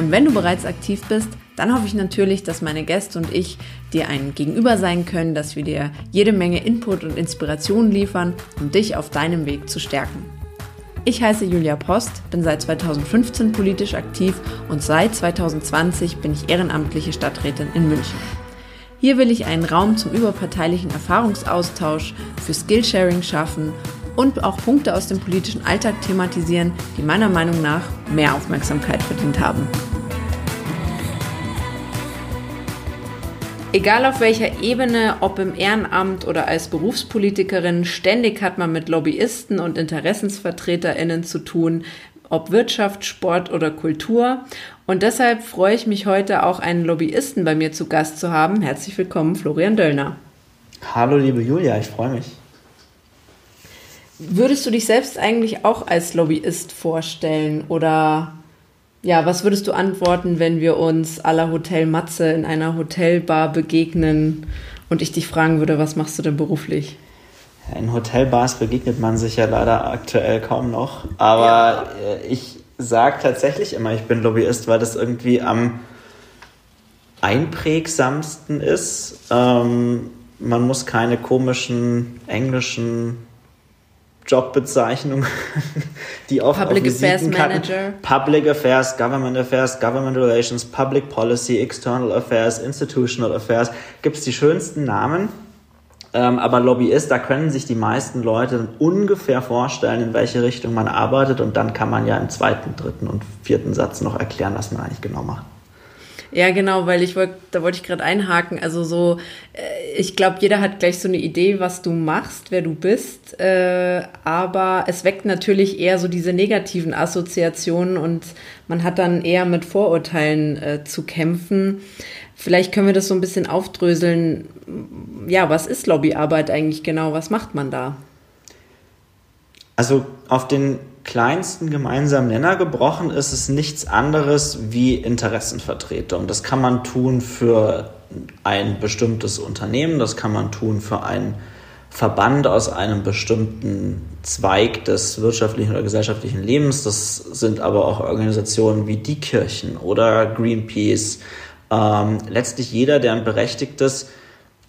Und wenn du bereits aktiv bist, dann hoffe ich natürlich, dass meine Gäste und ich dir ein Gegenüber sein können, dass wir dir jede Menge Input und Inspiration liefern, um dich auf deinem Weg zu stärken. Ich heiße Julia Post, bin seit 2015 politisch aktiv und seit 2020 bin ich ehrenamtliche Stadträtin in München. Hier will ich einen Raum zum überparteilichen Erfahrungsaustausch, für Skillsharing schaffen und auch Punkte aus dem politischen Alltag thematisieren, die meiner Meinung nach mehr Aufmerksamkeit verdient haben. Egal auf welcher Ebene, ob im Ehrenamt oder als Berufspolitikerin, ständig hat man mit Lobbyisten und Interessensvertreterinnen zu tun, ob Wirtschaft, Sport oder Kultur. Und deshalb freue ich mich heute auch einen Lobbyisten bei mir zu Gast zu haben. Herzlich willkommen, Florian Döllner. Hallo, liebe Julia, ich freue mich. Würdest du dich selbst eigentlich auch als Lobbyist vorstellen oder ja, was würdest du antworten, wenn wir uns aller Hotel Matze in einer Hotelbar begegnen und ich dich fragen würde, was machst du denn beruflich? In Hotelbars begegnet man sich ja leider aktuell kaum noch. Aber ja. Äh, ich sage tatsächlich immer, ich bin Lobbyist, weil das irgendwie am einprägsamsten ist. Ähm, man muss keine komischen englischen Jobbezeichnungen, die oft Public auf Affairs Manager. Public Affairs, Government Affairs, Government Relations, Public Policy, External Affairs, Institutional Affairs, gibt es die schönsten Namen. Ähm, aber Lobbyist, da können sich die meisten Leute ungefähr vorstellen, in welche Richtung man arbeitet und dann kann man ja im zweiten, dritten und vierten Satz noch erklären, was man eigentlich genau macht. Ja, genau, weil ich wollte, da wollte ich gerade einhaken. Also so, äh, ich glaube, jeder hat gleich so eine Idee, was du machst, wer du bist. Äh, aber es weckt natürlich eher so diese negativen Assoziationen und man hat dann eher mit Vorurteilen äh, zu kämpfen. Vielleicht können wir das so ein bisschen aufdröseln. Ja, was ist Lobbyarbeit eigentlich genau? Was macht man da? Also auf den kleinsten gemeinsamen Nenner gebrochen ist es nichts anderes wie Interessenvertretung. Das kann man tun für ein bestimmtes Unternehmen, das kann man tun für einen Verband aus einem bestimmten Zweig des wirtschaftlichen oder gesellschaftlichen Lebens. Das sind aber auch Organisationen wie die Kirchen oder Greenpeace ähm, letztlich jeder, der ein berechtigtes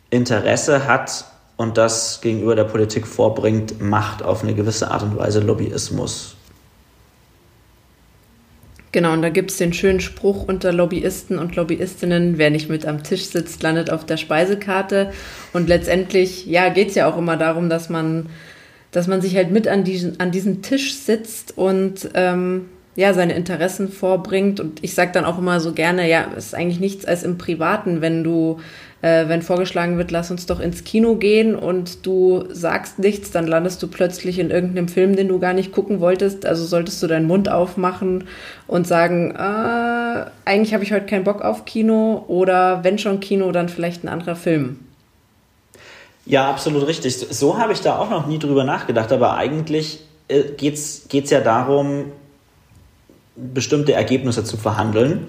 Interesse hat und das gegenüber der Politik vorbringt, macht auf eine gewisse Art und Weise Lobbyismus. Genau, und da gibt es den schönen Spruch unter Lobbyisten und Lobbyistinnen, wer nicht mit am Tisch sitzt, landet auf der Speisekarte. Und letztendlich, ja, geht es ja auch immer darum, dass man, dass man sich halt mit an diesen, an diesen Tisch sitzt und ähm, ja, seine Interessen vorbringt. Und ich sage dann auch immer so gerne, ja, es ist eigentlich nichts als im Privaten, wenn du, äh, wenn vorgeschlagen wird, lass uns doch ins Kino gehen und du sagst nichts, dann landest du plötzlich in irgendeinem Film, den du gar nicht gucken wolltest. Also solltest du deinen Mund aufmachen und sagen, äh, eigentlich habe ich heute keinen Bock auf Kino oder wenn schon Kino, dann vielleicht ein anderer Film. Ja, absolut richtig. So habe ich da auch noch nie drüber nachgedacht, aber eigentlich äh, geht es ja darum, bestimmte Ergebnisse zu verhandeln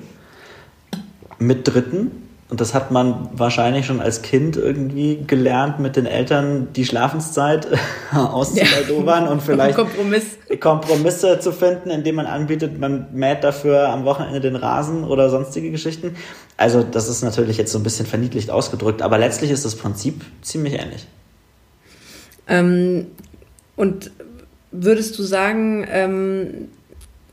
mit Dritten. Und das hat man wahrscheinlich schon als Kind irgendwie gelernt, mit den Eltern die Schlafenszeit auszubaldowern ja. und vielleicht Kompromiss. Kompromisse zu finden, indem man anbietet, man mäht dafür am Wochenende den Rasen oder sonstige Geschichten. Also das ist natürlich jetzt so ein bisschen verniedlicht ausgedrückt, aber letztlich ist das Prinzip ziemlich ähnlich. Ähm, und würdest du sagen, ähm,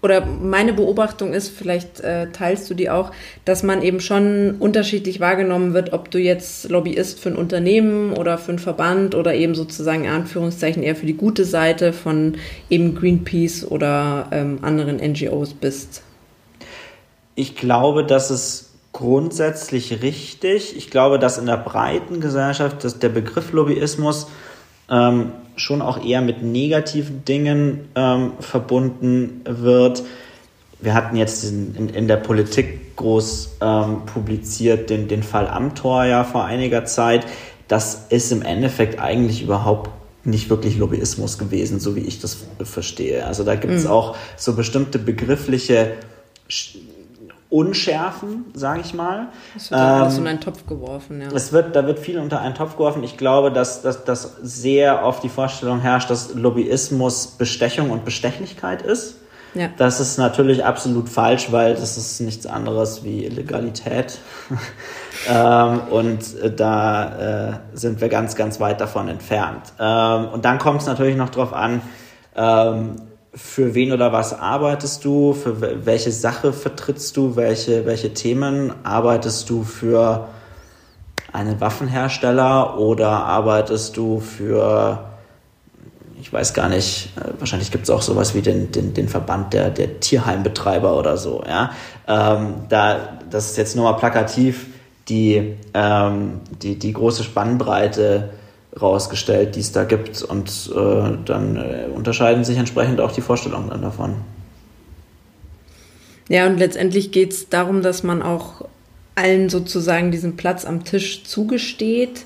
oder meine Beobachtung ist, vielleicht äh, teilst du die auch, dass man eben schon unterschiedlich wahrgenommen wird, ob du jetzt Lobbyist für ein Unternehmen oder für einen Verband oder eben sozusagen in Anführungszeichen eher für die gute Seite von eben Greenpeace oder ähm, anderen NGOs bist. Ich glaube, das ist grundsätzlich richtig. Ich glaube, dass in der breiten Gesellschaft dass der Begriff Lobbyismus ähm, schon auch eher mit negativen Dingen ähm, verbunden wird. wir hatten jetzt in, in, der Politik groß ähm, publiziert den, den Fall Amtor ja vor einiger Zeit. Das ist im Endeffekt eigentlich überhaupt nicht wirklich Lobbyismus gewesen, so wie ich das verstehe. Also da gibt es mhm. auch so bestimmte begriffliche Unschärfen, sage ich mal. Es wird ähm, alles in einen Topf geworfen, ja. Es wird, da wird viel unter einen Topf geworfen. Ich glaube, dass, dass, dass sehr oft die Vorstellung herrscht, dass Lobbyismus Bestechung und Bestechlichkeit ist. Ja. Das ist natürlich absolut falsch, weil das ist nichts anderes wie Illegalität. ähm, und äh, da äh, sind wir ganz, ganz weit davon entfernt. Ähm, und dann kommt es natürlich noch darauf an, ähm, für wen oder was arbeitest du, für welche Sache vertrittst du, welche, welche Themen arbeitest du für einen Waffenhersteller oder arbeitest du für ich weiß gar nicht, äh, wahrscheinlich gibt es auch sowas wie den, den, den Verband der, der Tierheimbetreiber oder so. Ja? Ähm, da, das ist jetzt nur mal plakativ die, ähm, die, die große Spannbreite rausgestellt, die es da gibt. Und äh, dann äh, unterscheiden sich entsprechend auch die Vorstellungen dann davon. Ja, und letztendlich geht es darum, dass man auch allen sozusagen diesen Platz am Tisch zugesteht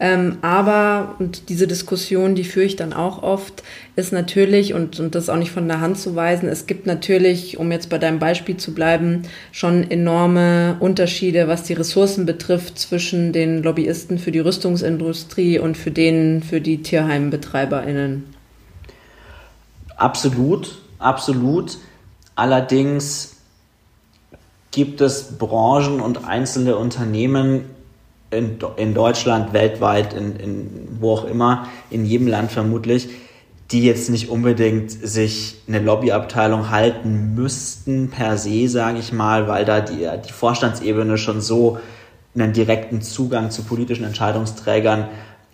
ähm, aber, und diese Diskussion, die führe ich dann auch oft, ist natürlich, und, und das ist auch nicht von der Hand zu weisen, es gibt natürlich, um jetzt bei deinem Beispiel zu bleiben, schon enorme Unterschiede, was die Ressourcen betrifft, zwischen den Lobbyisten für die Rüstungsindustrie und für den, für die TierheimbetreiberInnen. Absolut, absolut. Allerdings gibt es Branchen und einzelne Unternehmen, in, in Deutschland, weltweit, in, in, wo auch immer, in jedem Land vermutlich, die jetzt nicht unbedingt sich eine Lobbyabteilung halten müssten per se, sage ich mal, weil da die, die Vorstandsebene schon so einen direkten Zugang zu politischen Entscheidungsträgern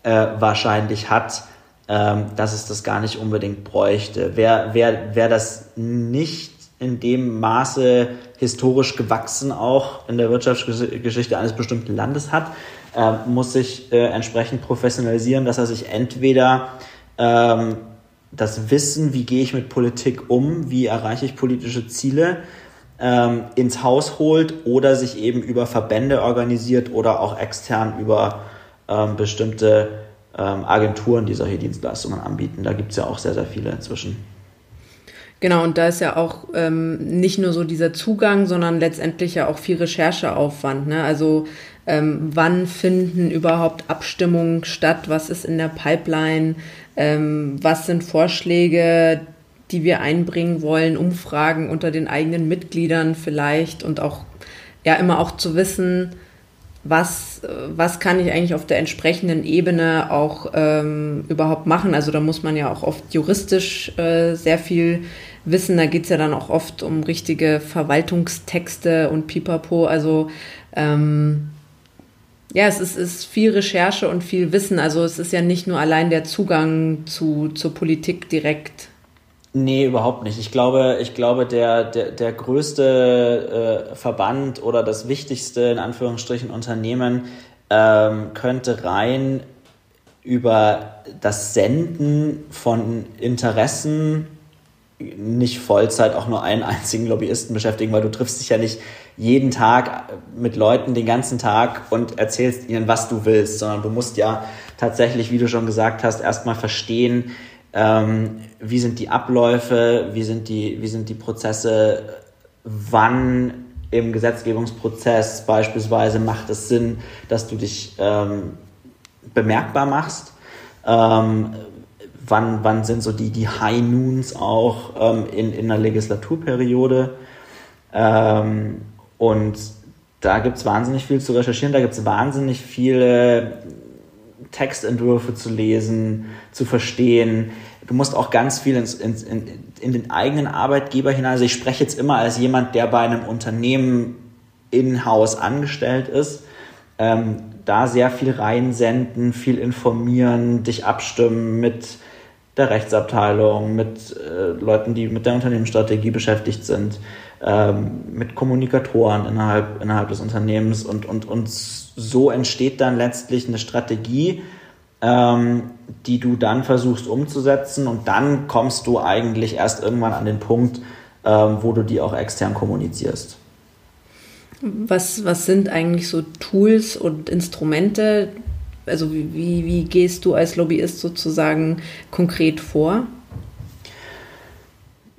äh, wahrscheinlich hat, ähm, dass es das gar nicht unbedingt bräuchte. Wer, wer, wer das nicht in dem Maße historisch gewachsen auch in der Wirtschaftsgeschichte eines bestimmten Landes hat, äh, muss sich äh, entsprechend professionalisieren, dass er sich entweder ähm, das Wissen, wie gehe ich mit Politik um, wie erreiche ich politische Ziele, ähm, ins Haus holt oder sich eben über Verbände organisiert oder auch extern über ähm, bestimmte ähm, Agenturen, die solche Dienstleistungen anbieten. Da gibt es ja auch sehr, sehr viele inzwischen. Genau, und da ist ja auch ähm, nicht nur so dieser Zugang, sondern letztendlich ja auch viel Rechercheaufwand. Ne? Also ähm, wann finden überhaupt Abstimmungen statt? Was ist in der Pipeline? Ähm, was sind Vorschläge, die wir einbringen wollen? Umfragen unter den eigenen Mitgliedern vielleicht und auch ja immer auch zu wissen, was, was kann ich eigentlich auf der entsprechenden Ebene auch ähm, überhaupt machen. Also da muss man ja auch oft juristisch äh, sehr viel wissen. Da geht es ja dann auch oft um richtige Verwaltungstexte und Pipapo. Also ähm, ja, es ist, ist viel Recherche und viel Wissen. Also es ist ja nicht nur allein der Zugang zu, zur Politik direkt. Nee, überhaupt nicht. Ich glaube, ich glaube der, der, der größte äh, Verband oder das wichtigste, in Anführungsstrichen, Unternehmen ähm, könnte rein über das Senden von Interessen nicht Vollzeit auch nur einen einzigen Lobbyisten beschäftigen, weil du triffst dich ja nicht jeden Tag mit Leuten den ganzen Tag und erzählst ihnen, was du willst, sondern du musst ja tatsächlich, wie du schon gesagt hast, erstmal verstehen, ähm, wie sind die Abläufe, wie sind die, wie sind die Prozesse, wann im Gesetzgebungsprozess beispielsweise macht es Sinn, dass du dich ähm, bemerkbar machst. Ähm, wann, wann sind so die, die High Noons auch ähm, in, in einer Legislaturperiode. Ähm, und da gibt es wahnsinnig viel zu recherchieren, da gibt es wahnsinnig viele Textentwürfe zu lesen, zu verstehen. Du musst auch ganz viel ins, ins, in, in den eigenen Arbeitgeber hinein. Also ich spreche jetzt immer als jemand, der bei einem Unternehmen in-house angestellt ist. Ähm, da sehr viel reinsenden, viel informieren, dich abstimmen mit der Rechtsabteilung, mit äh, Leuten, die mit der Unternehmensstrategie beschäftigt sind, ähm, mit Kommunikatoren innerhalb, innerhalb des Unternehmens und, und, und so entsteht dann letztlich eine Strategie, ähm, die du dann versuchst umzusetzen und dann kommst du eigentlich erst irgendwann an den Punkt, ähm, wo du die auch extern kommunizierst. Was, was sind eigentlich so Tools und Instrumente? Also wie, wie gehst du als Lobbyist sozusagen konkret vor?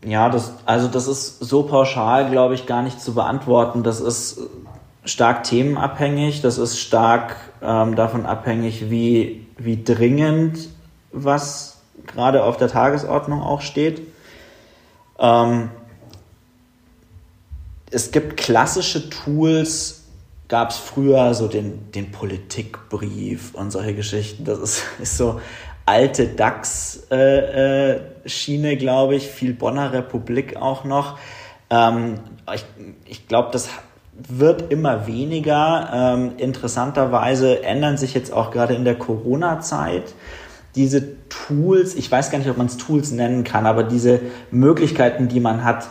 Ja, das, also das ist so pauschal, glaube ich, gar nicht zu beantworten. Das ist stark themenabhängig, das ist stark ähm, davon abhängig, wie, wie dringend was gerade auf der Tagesordnung auch steht. Ähm, es gibt klassische Tools, gab es früher so den, den Politikbrief und solche Geschichten. Das ist, ist so alte DAX-Schiene, äh, äh, glaube ich, viel Bonner Republik auch noch. Ähm, ich ich glaube, das wird immer weniger. Ähm, interessanterweise ändern sich jetzt auch gerade in der Corona-Zeit diese Tools, ich weiß gar nicht, ob man es Tools nennen kann, aber diese Möglichkeiten, die man hat,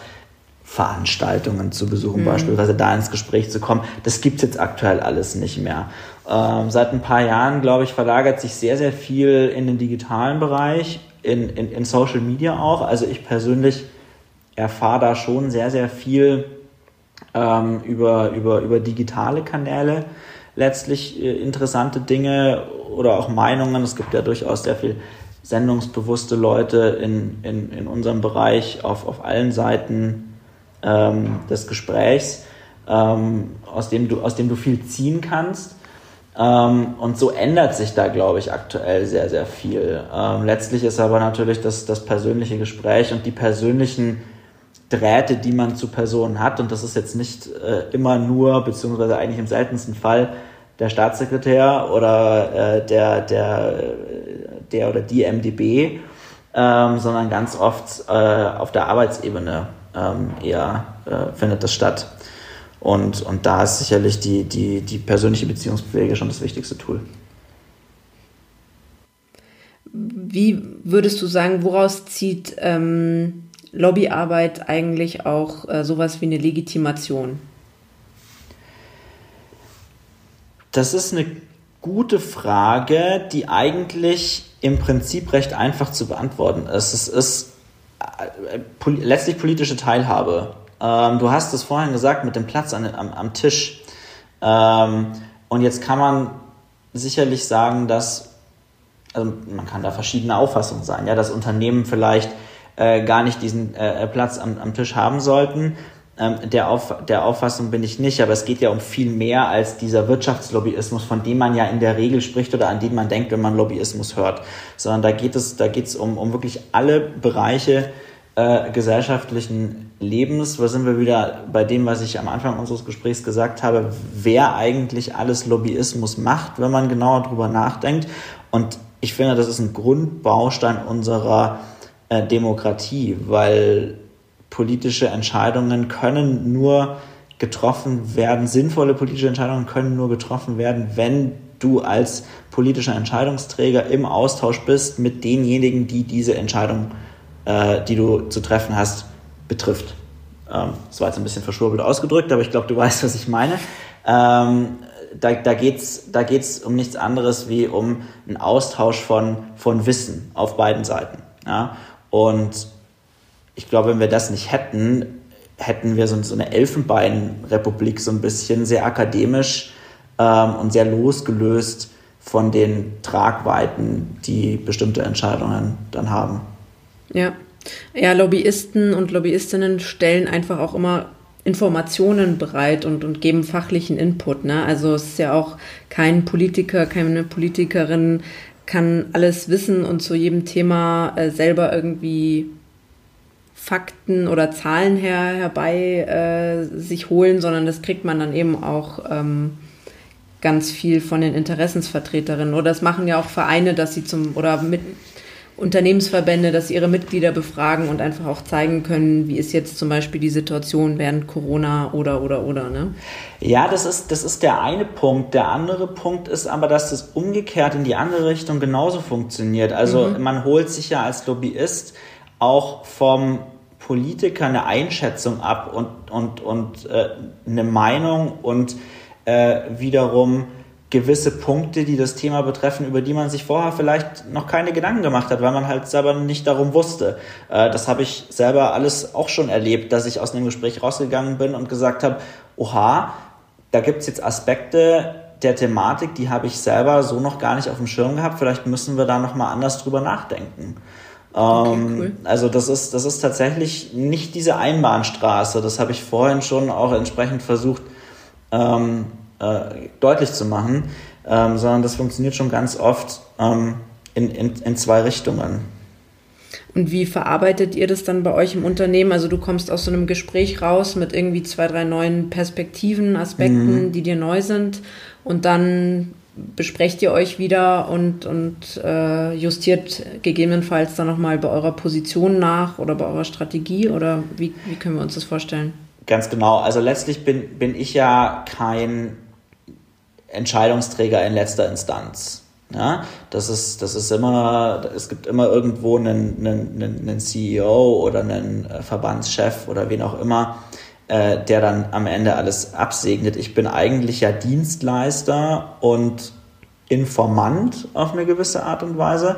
Veranstaltungen zu besuchen, mhm. beispielsweise da ins Gespräch zu kommen. Das gibt es jetzt aktuell alles nicht mehr. Ähm, seit ein paar Jahren, glaube ich, verlagert sich sehr, sehr viel in den digitalen Bereich, in, in, in Social Media auch. Also ich persönlich erfahre da schon sehr, sehr viel ähm, über, über, über digitale Kanäle. Letztlich äh, interessante Dinge oder auch Meinungen. Es gibt ja durchaus sehr viel sendungsbewusste Leute in, in, in unserem Bereich auf, auf allen Seiten ähm, des Gesprächs, ähm, aus, dem du, aus dem du viel ziehen kannst. Ähm, und so ändert sich da, glaube ich, aktuell sehr, sehr viel. Ähm, letztlich ist aber natürlich das, das persönliche Gespräch und die persönlichen Drähte, die man zu Personen hat, und das ist jetzt nicht äh, immer nur, beziehungsweise eigentlich im seltensten Fall, der Staatssekretär oder äh, der, der, der oder die MDB, ähm, sondern ganz oft äh, auf der Arbeitsebene ähm, eher äh, findet das statt. Und, und da ist sicherlich die, die, die persönliche Beziehungspflege schon das wichtigste Tool. Wie würdest du sagen, woraus zieht ähm, Lobbyarbeit eigentlich auch äh, sowas wie eine Legitimation? Das ist eine gute Frage, die eigentlich im Prinzip recht einfach zu beantworten ist. Es ist pol letztlich politische Teilhabe. Ähm, du hast es vorhin gesagt mit dem Platz an, am, am, Tisch. Ähm, und jetzt kann man sicherlich sagen, dass, also man kann da verschiedene Auffassungen sein, ja, dass Unternehmen vielleicht äh, gar nicht diesen äh, Platz am, am Tisch haben sollten. Ähm, der, Auf, der Auffassung bin ich nicht, aber es geht ja um viel mehr als dieser Wirtschaftslobbyismus, von dem man ja in der Regel spricht oder an den man denkt, wenn man Lobbyismus hört, sondern da geht es, da geht es um, um wirklich alle Bereiche äh, gesellschaftlichen Lebens. Da sind wir wieder bei dem, was ich am Anfang unseres Gesprächs gesagt habe, wer eigentlich alles Lobbyismus macht, wenn man genauer drüber nachdenkt. Und ich finde, das ist ein Grundbaustein unserer äh, Demokratie, weil politische Entscheidungen können nur getroffen werden, sinnvolle politische Entscheidungen können nur getroffen werden, wenn du als politischer Entscheidungsträger im Austausch bist mit denjenigen, die diese Entscheidung, äh, die du zu treffen hast, betrifft. Ähm, das war jetzt ein bisschen verschwurbelt ausgedrückt, aber ich glaube, du weißt, was ich meine. Ähm, da, da geht es da geht's um nichts anderes wie um einen Austausch von, von Wissen auf beiden Seiten. Ja? Und ich glaube, wenn wir das nicht hätten, hätten wir so, so eine Elfenbeinrepublik so ein bisschen sehr akademisch ähm, und sehr losgelöst von den Tragweiten, die bestimmte Entscheidungen dann haben. Ja. Ja, Lobbyisten und Lobbyistinnen stellen einfach auch immer Informationen bereit und, und geben fachlichen Input. Ne? Also es ist ja auch kein Politiker, keine Politikerin kann alles wissen und zu jedem Thema äh, selber irgendwie Fakten oder Zahlen her, herbei äh, sich holen, sondern das kriegt man dann eben auch ähm, ganz viel von den Interessensvertreterinnen. Oder das machen ja auch Vereine, dass sie zum oder mit Unternehmensverbände, dass sie ihre Mitglieder befragen und einfach auch zeigen können, wie ist jetzt zum Beispiel die Situation während Corona oder oder oder. Ne? Ja, das ist, das ist der eine Punkt. Der andere Punkt ist aber, dass das umgekehrt in die andere Richtung genauso funktioniert. Also mhm. man holt sich ja als Lobbyist auch vom Politiker eine Einschätzung ab und, und, und äh, eine Meinung und äh, wiederum gewisse Punkte, die das Thema betreffen, über die man sich vorher vielleicht noch keine Gedanken gemacht hat, weil man halt selber nicht darum wusste. Äh, das habe ich selber alles auch schon erlebt, dass ich aus einem Gespräch rausgegangen bin und gesagt habe, oha, da gibt es jetzt Aspekte der Thematik, die habe ich selber so noch gar nicht auf dem Schirm gehabt. Vielleicht müssen wir da nochmal anders drüber nachdenken. Okay, ähm, cool. Also das ist, das ist tatsächlich nicht diese Einbahnstraße. Das habe ich vorhin schon auch entsprechend versucht ähm, äh, deutlich zu machen, ähm, sondern das funktioniert schon ganz oft ähm, in, in, in zwei Richtungen. Und wie verarbeitet ihr das dann bei euch im Unternehmen? Also du kommst aus so einem Gespräch raus mit irgendwie zwei, drei neuen Perspektiven, Aspekten, mhm. die dir neu sind und dann besprecht ihr euch wieder und, und äh, justiert gegebenenfalls dann nochmal bei eurer Position nach oder bei eurer Strategie oder wie, wie können wir uns das vorstellen? Ganz genau. Also letztlich bin, bin ich ja kein Entscheidungsträger in letzter Instanz. Ja, das ist, das ist immer, es gibt immer irgendwo einen, einen, einen CEO oder einen äh, Verbandschef oder wen auch immer, äh, der dann am Ende alles absegnet. Ich bin eigentlich ja Dienstleister und Informant auf eine gewisse Art und Weise.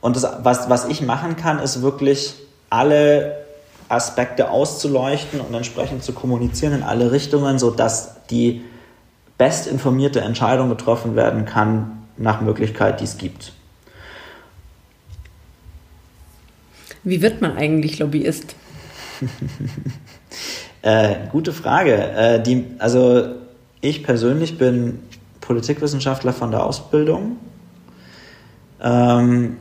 Und das, was, was ich machen kann, ist wirklich alle Aspekte auszuleuchten und entsprechend zu kommunizieren in alle Richtungen, sodass die bestinformierte Entscheidung getroffen werden kann nach Möglichkeit, die es gibt. Wie wird man eigentlich Lobbyist? äh, gute Frage. Äh, die, also ich persönlich bin Politikwissenschaftler von der Ausbildung. Ähm,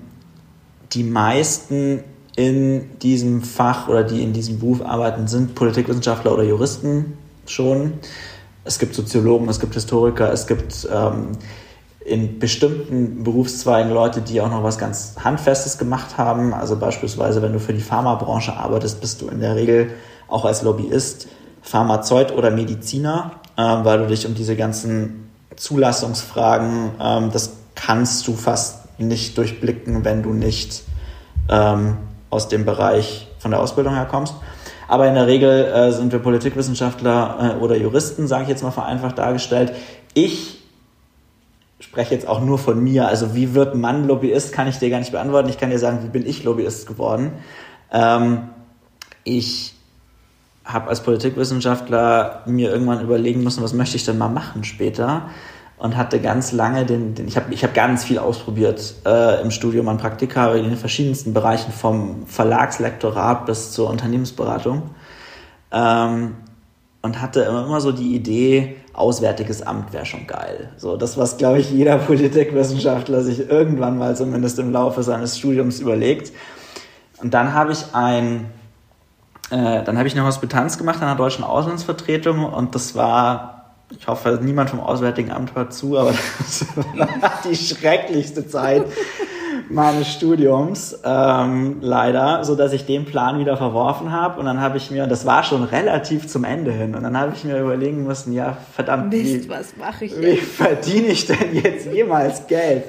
die meisten in diesem Fach oder die in diesem Beruf arbeiten, sind Politikwissenschaftler oder Juristen schon es gibt Soziologen, es gibt Historiker, es gibt ähm, in bestimmten Berufszweigen Leute, die auch noch was ganz Handfestes gemacht haben. Also beispielsweise, wenn du für die Pharmabranche arbeitest, bist du in der Regel auch als Lobbyist Pharmazeut oder Mediziner, äh, weil du dich um diese ganzen Zulassungsfragen, ähm, das kannst du fast nicht durchblicken, wenn du nicht ähm, aus dem Bereich von der Ausbildung herkommst. Aber in der Regel äh, sind wir Politikwissenschaftler äh, oder Juristen, sage ich jetzt mal vereinfacht dargestellt. Ich spreche jetzt auch nur von mir. Also wie wird man Lobbyist, kann ich dir gar nicht beantworten. Ich kann dir sagen, wie bin ich Lobbyist geworden. Ähm, ich habe als Politikwissenschaftler mir irgendwann überlegen müssen, was möchte ich denn mal machen später und hatte ganz lange den, den ich habe ich hab ganz viel ausprobiert äh, im Studium an Praktika in den verschiedensten Bereichen vom Verlagslektorat bis zur Unternehmensberatung ähm, und hatte immer, immer so die Idee, Auswärtiges Amt wäre schon geil. So das, was glaube ich jeder Politikwissenschaftler sich irgendwann mal zumindest im Laufe seines Studiums überlegt. Und dann habe ich ein äh, dann habe ich eine Hospitanz gemacht an der deutschen Auslandsvertretung und das war ich hoffe, niemand vom Auswärtigen Amt hört zu, aber das war die schrecklichste Zeit meines Studiums, ähm, leider, so dass ich den Plan wieder verworfen habe. Und dann habe ich mir, das war schon relativ zum Ende hin, und dann habe ich mir überlegen müssen, ja, verdammt, Mist, wie, was mache ich Wie verdiene ich denn jetzt jemals Geld?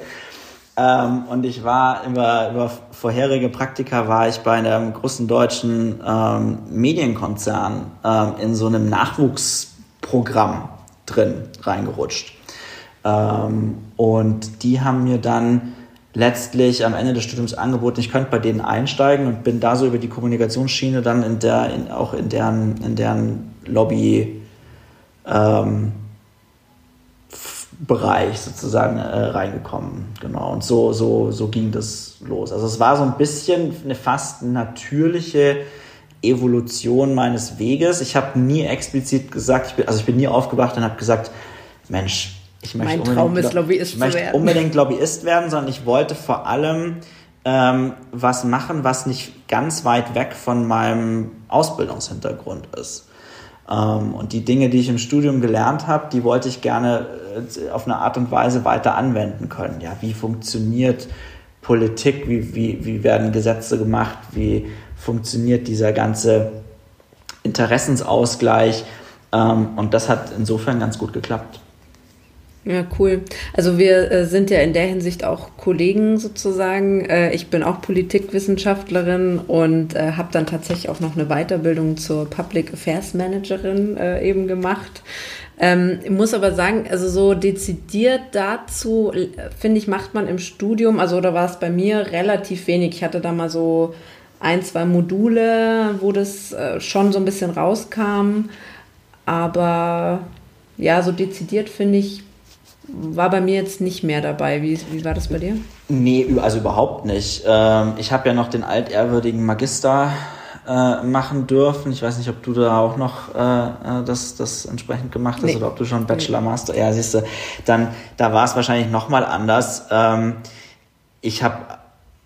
Ähm, und ich war über, über vorherige Praktika war ich bei einem großen deutschen ähm, Medienkonzern ähm, in so einem Nachwuchsprogramm drin reingerutscht. Ähm, und die haben mir dann letztlich am Ende des Studiums angeboten, ich könnte bei denen einsteigen und bin da so über die Kommunikationsschiene dann in der, in, auch in deren, in deren Lobby ähm, Bereich sozusagen äh, reingekommen. Genau. Und so, so, so ging das los. Also es war so ein bisschen eine fast natürliche Evolution meines Weges. Ich habe nie explizit gesagt, ich bin, also ich bin nie aufgewacht und habe gesagt, Mensch, ich möchte, mein Traum ist, Lobbyist ich möchte werden. unbedingt Lobbyist werden, sondern ich wollte vor allem ähm, was machen, was nicht ganz weit weg von meinem Ausbildungshintergrund ist. Ähm, und die Dinge, die ich im Studium gelernt habe, die wollte ich gerne äh, auf eine Art und Weise weiter anwenden können. Ja, wie funktioniert Politik, wie, wie, wie werden Gesetze gemacht, wie funktioniert dieser ganze Interessensausgleich. Ähm, und das hat insofern ganz gut geklappt. Ja, cool. Also wir äh, sind ja in der Hinsicht auch Kollegen sozusagen. Äh, ich bin auch Politikwissenschaftlerin und äh, habe dann tatsächlich auch noch eine Weiterbildung zur Public Affairs Managerin äh, eben gemacht. Ähm, muss aber sagen, also so dezidiert dazu, äh, finde ich, macht man im Studium, also oder war es bei mir relativ wenig. Ich hatte da mal so ein, zwei Module, wo das äh, schon so ein bisschen rauskam. Aber ja, so dezidiert finde ich, war bei mir jetzt nicht mehr dabei. Wie, wie war das bei dir? Nee, also überhaupt nicht. Ähm, ich habe ja noch den altehrwürdigen Magister äh, machen dürfen. Ich weiß nicht, ob du da auch noch äh, äh das, das entsprechend gemacht hast nee. oder ob du schon Bachelor, Master. Ja, siehst du, dann da war es wahrscheinlich nochmal anders. Ähm, ich habe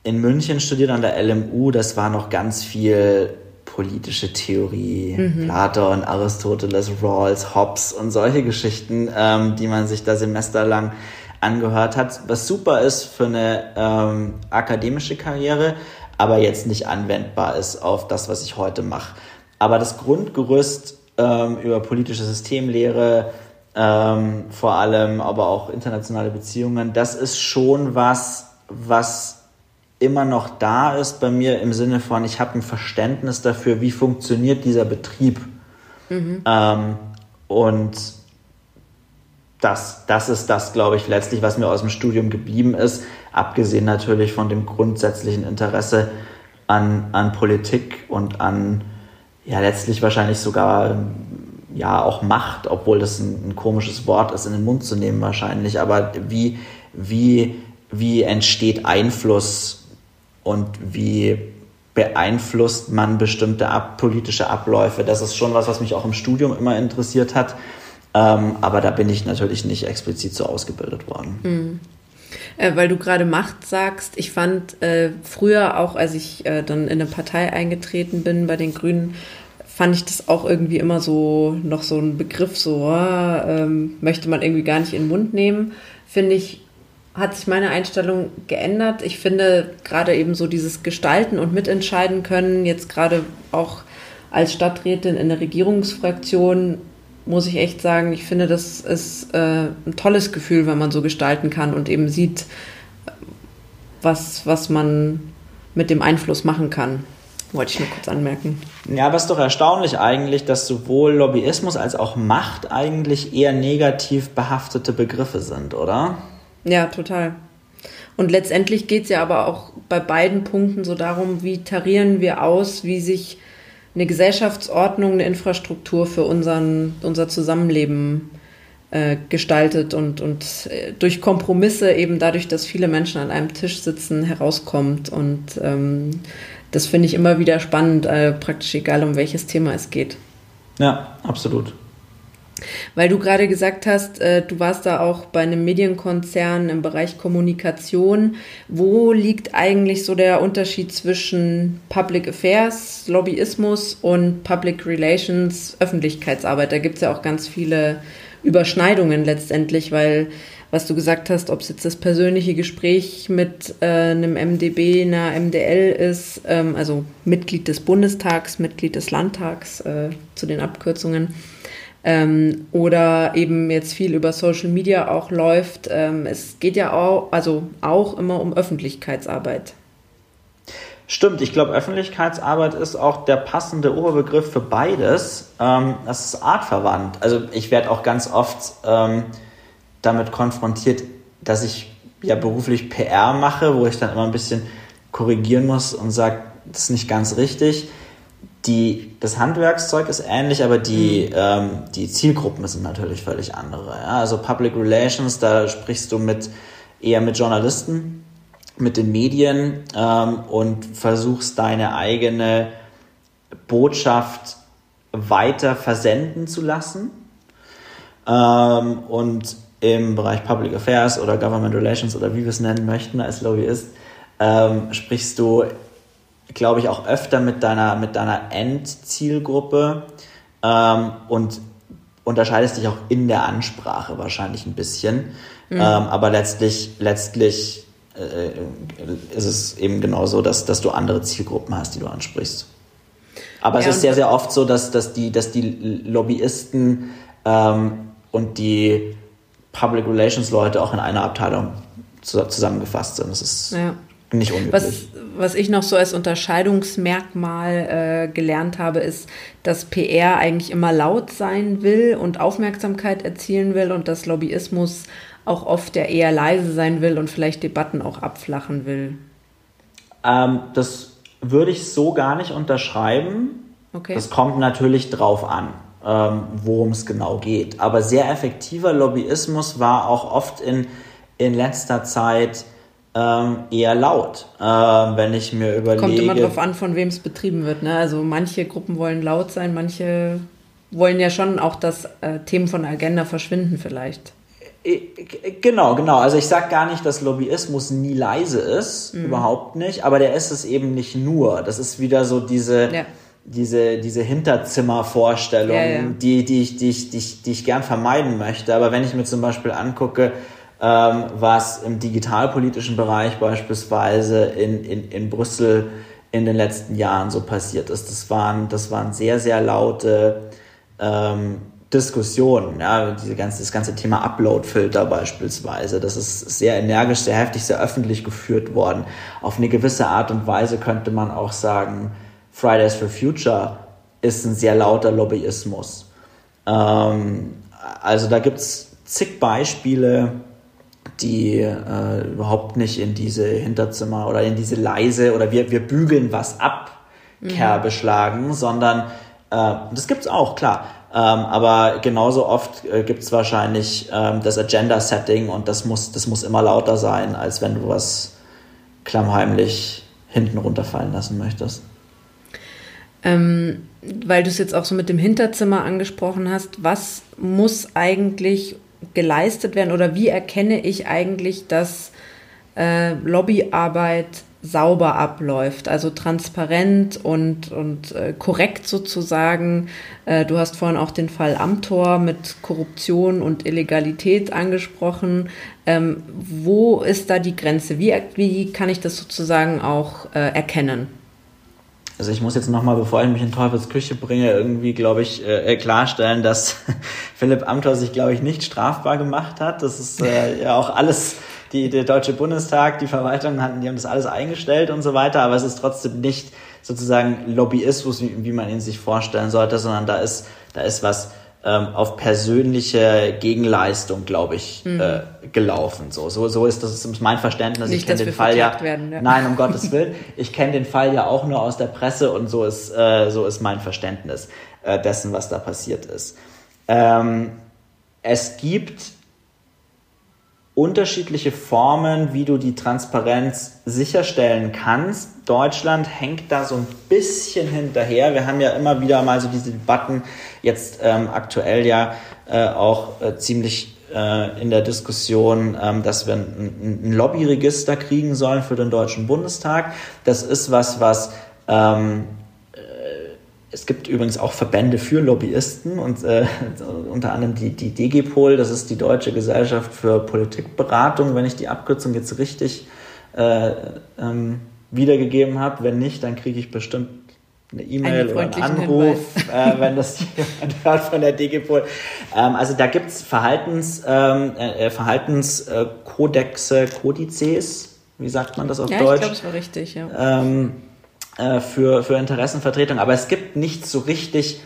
in München studiert an der LMU. Das war noch ganz viel politische Theorie, mhm. Platon, Aristoteles, Rawls, Hobbes und solche Geschichten, ähm, die man sich da semesterlang angehört hat, was super ist für eine ähm, akademische Karriere, aber jetzt nicht anwendbar ist auf das, was ich heute mache. Aber das Grundgerüst ähm, über politische Systemlehre, ähm, vor allem aber auch internationale Beziehungen, das ist schon was, was immer noch da ist bei mir im Sinne von, ich habe ein Verständnis dafür, wie funktioniert dieser Betrieb. Mhm. Ähm, und das, das ist das, glaube ich, letztlich, was mir aus dem Studium geblieben ist, abgesehen natürlich von dem grundsätzlichen Interesse an, an Politik und an, ja, letztlich wahrscheinlich sogar, ja, auch Macht, obwohl das ein, ein komisches Wort ist, in den Mund zu nehmen wahrscheinlich, aber wie, wie, wie entsteht Einfluss und wie beeinflusst man bestimmte ab, politische Abläufe. Das ist schon was, was mich auch im Studium immer interessiert hat. Ähm, aber da bin ich natürlich nicht explizit so ausgebildet worden. Mhm. Äh, weil du gerade Macht sagst, ich fand äh, früher auch, als ich äh, dann in eine Partei eingetreten bin bei den Grünen, fand ich das auch irgendwie immer so noch so ein Begriff, so äh, möchte man irgendwie gar nicht in den Mund nehmen. Finde ich hat sich meine Einstellung geändert. Ich finde gerade eben so dieses Gestalten und Mitentscheiden können, jetzt gerade auch als Stadträtin in der Regierungsfraktion, muss ich echt sagen, ich finde, das ist äh, ein tolles Gefühl, wenn man so gestalten kann und eben sieht, was, was man mit dem Einfluss machen kann. Wollte ich nur kurz anmerken. Ja, aber es ist doch erstaunlich eigentlich, dass sowohl Lobbyismus als auch Macht eigentlich eher negativ behaftete Begriffe sind, oder? Ja, total. Und letztendlich geht es ja aber auch bei beiden Punkten so darum, wie tarieren wir aus, wie sich eine Gesellschaftsordnung, eine Infrastruktur für unseren, unser Zusammenleben äh, gestaltet und, und äh, durch Kompromisse eben dadurch, dass viele Menschen an einem Tisch sitzen, herauskommt. Und ähm, das finde ich immer wieder spannend, äh, praktisch egal um welches Thema es geht. Ja, absolut. Weil du gerade gesagt hast, äh, du warst da auch bei einem Medienkonzern im Bereich Kommunikation. Wo liegt eigentlich so der Unterschied zwischen Public Affairs, Lobbyismus und Public Relations, Öffentlichkeitsarbeit? Da gibt es ja auch ganz viele Überschneidungen letztendlich, weil was du gesagt hast, ob es jetzt das persönliche Gespräch mit äh, einem MDB, einer MDL ist, ähm, also Mitglied des Bundestags, Mitglied des Landtags, äh, zu den Abkürzungen ähm, oder eben jetzt viel über Social Media auch läuft. Ähm, es geht ja auch, also auch immer um Öffentlichkeitsarbeit. Stimmt, ich glaube, Öffentlichkeitsarbeit ist auch der passende Oberbegriff für beides. Ähm, das ist artverwandt. Also ich werde auch ganz oft ähm, damit konfrontiert, dass ich ja beruflich PR mache, wo ich dann immer ein bisschen korrigieren muss und sage, das ist nicht ganz richtig die, das Handwerkszeug ist ähnlich, aber die, mhm. ähm, die Zielgruppen sind natürlich völlig andere. Ja? Also Public Relations, da sprichst du mit eher mit Journalisten, mit den Medien ähm, und versuchst deine eigene Botschaft weiter versenden zu lassen. Ähm, und im Bereich Public Affairs oder Government Relations oder wie wir es nennen möchten als Lobbyist, ähm, sprichst du glaube ich, auch öfter mit deiner, mit deiner Endzielgruppe ähm, und unterscheidest dich auch in der Ansprache wahrscheinlich ein bisschen. Mhm. Ähm, aber letztlich, letztlich äh, ist es eben genauso, dass, dass du andere Zielgruppen hast, die du ansprichst. Aber ja, es ist sehr, sehr oft so, dass, dass, die, dass die Lobbyisten ähm, und die Public Relations Leute auch in einer Abteilung zusammengefasst sind. Das ist ja. Nicht unüblich. Was, was ich noch so als Unterscheidungsmerkmal äh, gelernt habe, ist, dass PR eigentlich immer laut sein will und Aufmerksamkeit erzielen will und dass Lobbyismus auch oft der eher leise sein will und vielleicht Debatten auch abflachen will. Ähm, das würde ich so gar nicht unterschreiben. Okay. Das kommt natürlich drauf an, ähm, worum es genau geht. Aber sehr effektiver Lobbyismus war auch oft in, in letzter Zeit ähm, eher laut, äh, wenn ich mir überlege. Kommt immer darauf an, von wem es betrieben wird. Ne? Also manche Gruppen wollen laut sein, manche wollen ja schon auch, dass äh, Themen von der Agenda verschwinden vielleicht. Äh, genau, genau. Also ich sage gar nicht, dass Lobbyismus nie leise ist, mhm. überhaupt nicht, aber der ist es eben nicht nur. Das ist wieder so diese, ja. diese, diese Hinterzimmervorstellung, ja, ja. Die, die, ich, die, ich, die, ich, die ich gern vermeiden möchte. Aber wenn ich mir zum Beispiel angucke, ähm, was im digitalpolitischen Bereich beispielsweise in, in, in Brüssel in den letzten Jahren so passiert ist. Das waren, das waren sehr, sehr laute ähm, Diskussionen. Ja, diese ganze, das ganze Thema Upload-Filter beispielsweise, das ist sehr energisch, sehr heftig, sehr öffentlich geführt worden. Auf eine gewisse Art und Weise könnte man auch sagen, Fridays for Future ist ein sehr lauter Lobbyismus. Ähm, also da gibt es zig Beispiele, die äh, überhaupt nicht in diese Hinterzimmer oder in diese leise oder wir, wir bügeln was ab Kerbe mhm. schlagen, sondern äh, das gibt's auch, klar. Ähm, aber genauso oft äh, gibt's wahrscheinlich ähm, das Agenda-Setting und das muss, das muss immer lauter sein, als wenn du was klammheimlich hinten runterfallen lassen möchtest. Ähm, weil du es jetzt auch so mit dem Hinterzimmer angesprochen hast, was muss eigentlich geleistet werden oder wie erkenne ich eigentlich, dass äh, Lobbyarbeit sauber abläuft, also transparent und, und äh, korrekt sozusagen. Äh, du hast vorhin auch den Fall Amtor mit Korruption und Illegalität angesprochen. Ähm, wo ist da die Grenze? Wie, wie kann ich das sozusagen auch äh, erkennen? Also ich muss jetzt nochmal, bevor ich mich in Teufels Küche bringe, irgendwie, glaube ich, äh, äh klarstellen, dass Philipp Amthor sich, glaube ich, nicht strafbar gemacht hat. Das ist äh, ja auch alles, die, der Deutsche Bundestag, die Verwaltung hatten, die haben das alles eingestellt und so weiter, aber es ist trotzdem nicht sozusagen Lobbyismus, wie, wie man ihn sich vorstellen sollte, sondern da ist, da ist was ähm, auf persönliche Gegenleistung, glaube ich, mhm. äh, gelaufen. So, so, so ist das ist mein Verständnis. Nicht, ich kenne den Fall ja, werden, ja. Nein, um Gottes Willen. Ich kenne den Fall ja auch nur aus der Presse und so ist, äh, so ist mein Verständnis äh, dessen, was da passiert ist. Ähm, es gibt unterschiedliche Formen, wie du die Transparenz sicherstellen kannst. Deutschland hängt da so ein bisschen hinterher. Wir haben ja immer wieder mal so diese Debatten, jetzt ähm, aktuell ja äh, auch äh, ziemlich äh, in der Diskussion, ähm, dass wir ein, ein, Lobbyregister kriegen sollen für den Deutschen Bundestag. Das ist was, was ähm, es gibt übrigens auch Verbände für Lobbyisten und äh, unter anderem die, die DGPOL, das ist die Deutsche Gesellschaft für Politikberatung, wenn ich die Abkürzung jetzt richtig äh, ähm, wiedergegeben habe. Wenn nicht, dann kriege ich bestimmt eine E-Mail oder einen Anruf, äh, wenn das jemand hört von der DGPOL. Ähm, also da gibt es Verhaltens, ähm, äh, Verhaltenskodexe, Kodizes, wie sagt man das auf ja, Deutsch? Ich glaube, es war richtig, ja. Ähm, äh, für, für Interessenvertretung, aber es gibt nichts so richtig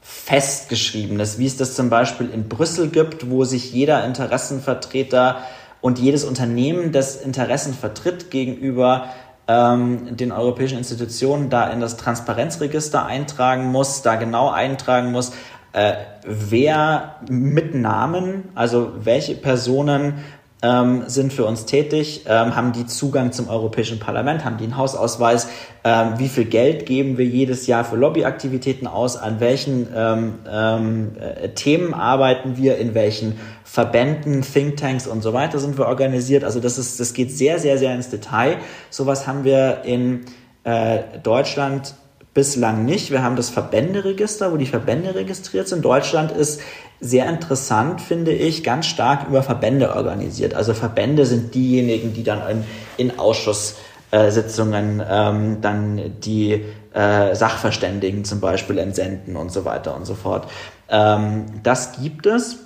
festgeschriebenes, wie es das zum Beispiel in Brüssel gibt, wo sich jeder Interessenvertreter und jedes Unternehmen, das Interessen vertritt gegenüber ähm, den europäischen Institutionen, da in das Transparenzregister eintragen muss, da genau eintragen muss, äh, wer mit Namen, also welche Personen ähm, sind für uns tätig, ähm, haben die Zugang zum Europäischen Parlament, haben die einen Hausausweis, ähm, wie viel Geld geben wir jedes Jahr für Lobbyaktivitäten aus, an welchen ähm, ähm, äh, Themen arbeiten wir, in welchen Verbänden, Thinktanks und so weiter sind wir organisiert. Also das ist, das geht sehr, sehr, sehr ins Detail. Sowas haben wir in äh, Deutschland bislang nicht. Wir haben das Verbänderegister, wo die Verbände registriert sind. Deutschland ist sehr interessant, finde ich, ganz stark über Verbände organisiert. Also Verbände sind diejenigen, die dann in, in Ausschusssitzungen ähm, dann die äh, Sachverständigen zum Beispiel entsenden und so weiter und so fort. Ähm, das gibt es.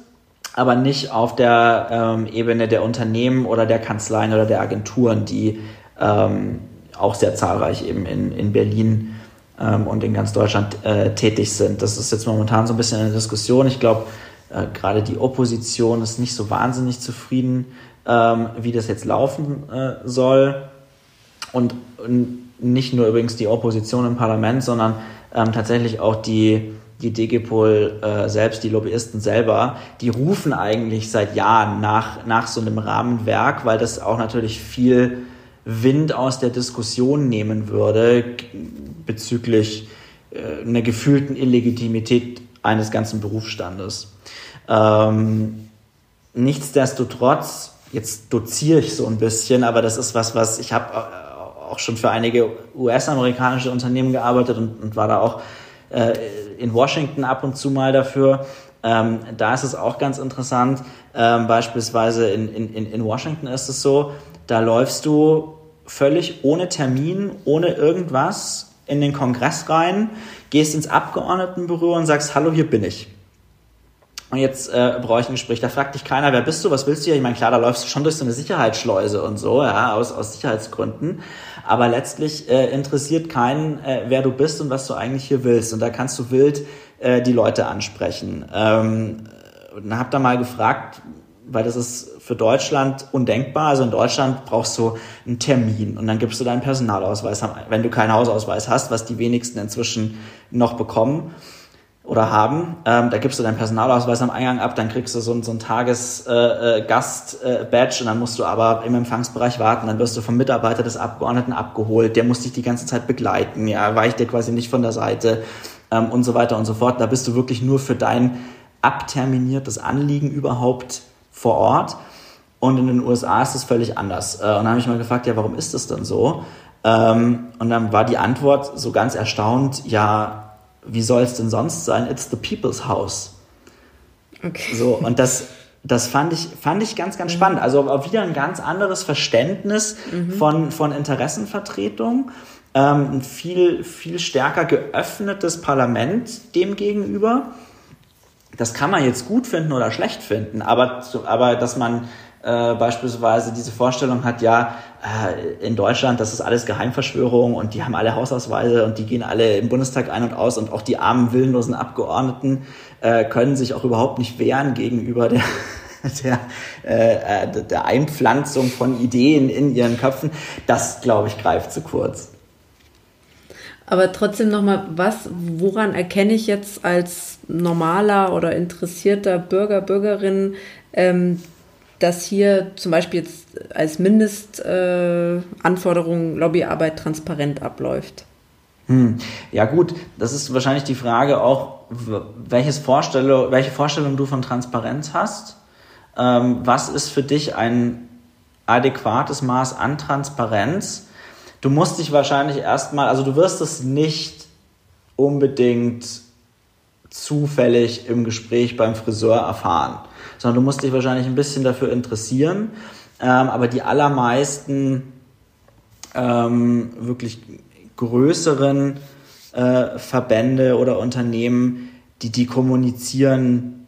aber nicht auf der ähm, Ebene der Unternehmen oder der Kanzleien oder der Agenturen, die ähm, auch sehr zahlreich eben in, in Berlin ähm, und in ganz Deutschland äh, tätig sind. Das ist jetzt momentan so ein bisschen eine Diskussion. Ich glaube, äh, gerade die Opposition ist nicht so wahnsinnig zufrieden, ähm, wie das jetzt laufen äh, soll. Und, nicht nur übrigens die Opposition im Parlament, sondern ähm, tatsächlich auch die die DGPOL äh, selbst, die Lobbyisten selber, die rufen eigentlich seit Jahren nach, nach so einem Rahmenwerk, weil das auch natürlich viel Wind aus der Diskussion nehmen würde bezüglich äh, einer gefühlten Illegitimität eines ganzen Berufsstandes. Ähm, nichtsdestotrotz, jetzt doziere ich so ein bisschen, aber das ist was, was ich habe äh, auch schon für einige US-amerikanische Unternehmen gearbeitet und, und war da auch äh, in Washington ab und zu mal dafür. Ähm, da ist es auch ganz interessant. Ähm, beispielsweise in, in, in Washington ist es so, da läufst du völlig ohne Termin, ohne irgendwas in den Kongress rein, gehst ins Abgeordnetenbüro und sagst, hallo, hier bin ich. Und jetzt äh, brauche ich ein Gespräch. Da fragt dich keiner, wer bist du, was willst du hier? Ich meine, klar, da läufst du schon durch so eine Sicherheitsschleuse und so, ja, aus, aus Sicherheitsgründen. Aber letztlich äh, interessiert keinen, äh, wer du bist und was du eigentlich hier willst. Und da kannst du wild äh, die Leute ansprechen. Ähm, und hab da mal gefragt, weil das ist für Deutschland undenkbar. Also in Deutschland brauchst du einen Termin und dann gibst du deinen Personalausweis, wenn du keinen Hausausweis hast, was die wenigsten inzwischen noch bekommen oder haben. Ähm, da gibst du deinen Personalausweis am Eingang ab, dann kriegst du so, so ein Tagesgast-Badge äh, äh, und dann musst du aber im Empfangsbereich warten. Dann wirst du vom Mitarbeiter des Abgeordneten abgeholt. Der muss dich die ganze Zeit begleiten. Ja, weicht dir quasi nicht von der Seite ähm, und so weiter und so fort. Da bist du wirklich nur für dein abterminiertes Anliegen überhaupt vor Ort. Und in den USA ist das völlig anders. Äh, und dann habe ich mal gefragt, ja, warum ist das denn so? Ähm, und dann war die Antwort so ganz erstaunt, ja, wie soll es denn sonst sein? It's the people's house. Okay. So, und das, das fand ich, fand ich ganz, ganz mhm. spannend. Also auch wieder ein ganz anderes Verständnis mhm. von, von Interessenvertretung. Ähm, ein viel, viel stärker geöffnetes Parlament dem gegenüber. Das kann man jetzt gut finden oder schlecht finden, aber, aber dass man äh, beispielsweise diese Vorstellung hat, ja, äh, in Deutschland, das ist alles Geheimverschwörung und die haben alle Hausausweise und die gehen alle im Bundestag ein und aus und auch die armen, willenlosen Abgeordneten äh, können sich auch überhaupt nicht wehren gegenüber der, der, äh, der Einpflanzung von Ideen in ihren Köpfen. Das, glaube ich, greift zu kurz. Aber trotzdem nochmal, was, woran erkenne ich jetzt als normaler oder interessierter Bürger, Bürgerin ähm, dass hier zum Beispiel jetzt als Mindestanforderung äh, Lobbyarbeit transparent abläuft? Hm. Ja gut, das ist wahrscheinlich die Frage auch, welches Vorstellung, welche Vorstellung du von Transparenz hast. Ähm, was ist für dich ein adäquates Maß an Transparenz? Du musst dich wahrscheinlich erstmal, also du wirst es nicht unbedingt zufällig im Gespräch beim Friseur erfahren sondern du musst dich wahrscheinlich ein bisschen dafür interessieren. Ähm, aber die allermeisten ähm, wirklich größeren äh, Verbände oder Unternehmen, die, die kommunizieren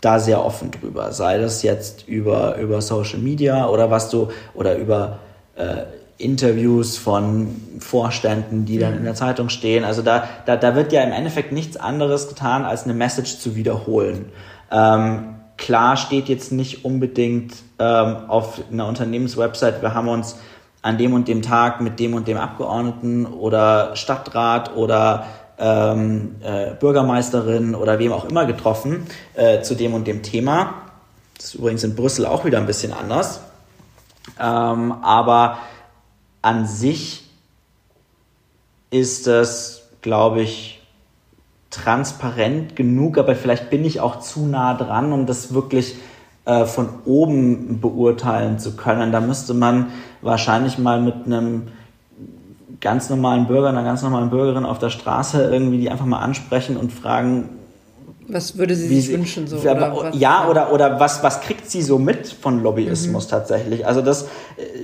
da sehr offen drüber. Sei das jetzt über, über Social Media oder was du, oder über äh, Interviews von Vorständen, die dann in der Zeitung stehen. Also da, da, da wird ja im Endeffekt nichts anderes getan, als eine Message zu wiederholen. Ähm, Klar steht jetzt nicht unbedingt ähm, auf einer Unternehmenswebsite, wir haben uns an dem und dem Tag mit dem und dem Abgeordneten oder Stadtrat oder ähm, äh, Bürgermeisterin oder wem auch immer getroffen äh, zu dem und dem Thema. Das ist übrigens in Brüssel auch wieder ein bisschen anders. Ähm, aber an sich ist das, glaube ich, transparent genug, aber vielleicht bin ich auch zu nah dran, um das wirklich äh, von oben beurteilen zu können. Da müsste man wahrscheinlich mal mit einem ganz normalen Bürger, einer ganz normalen Bürgerin auf der Straße irgendwie die einfach mal ansprechen und fragen, was würde sie sich sie, wünschen? So, aber, oder ja, oder, oder was, was kriegt sie so mit von Lobbyismus mhm. tatsächlich? Also das,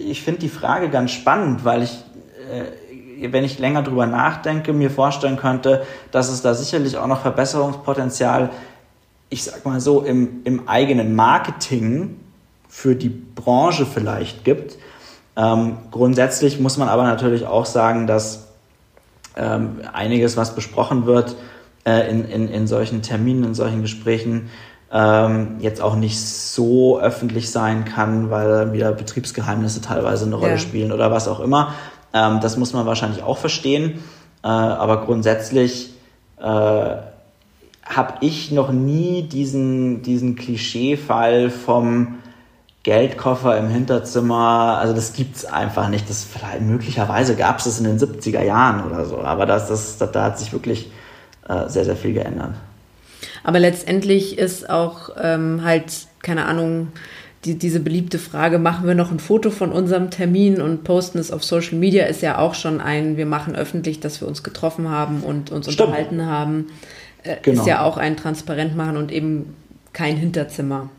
ich finde die Frage ganz spannend, weil ich äh, wenn ich länger drüber nachdenke, mir vorstellen könnte, dass es da sicherlich auch noch Verbesserungspotenzial ich sag mal so, im, im eigenen Marketing für die Branche vielleicht gibt. Ähm, grundsätzlich muss man aber natürlich auch sagen, dass ähm, einiges, was besprochen wird äh, in, in, in solchen Terminen, in solchen Gesprächen, ähm, jetzt auch nicht so öffentlich sein kann, weil wieder Betriebsgeheimnisse teilweise eine Rolle ja. spielen oder was auch immer. Ähm, das muss man wahrscheinlich auch verstehen. Äh, aber grundsätzlich äh, habe ich noch nie diesen, diesen Klischeefall vom Geldkoffer im Hinterzimmer, also das gibt's einfach nicht. Das vielleicht, möglicherweise gab es das in den 70er Jahren oder so, aber das, das, da hat sich wirklich äh, sehr, sehr viel geändert. Aber letztendlich ist auch ähm, halt, keine Ahnung, die, diese beliebte Frage, machen wir noch ein Foto von unserem Termin und posten es auf Social Media, ist ja auch schon ein, wir machen öffentlich, dass wir uns getroffen haben und uns Stimmt. unterhalten haben. Äh, genau. Ist ja auch ein Transparent machen und eben kein Hinterzimmer.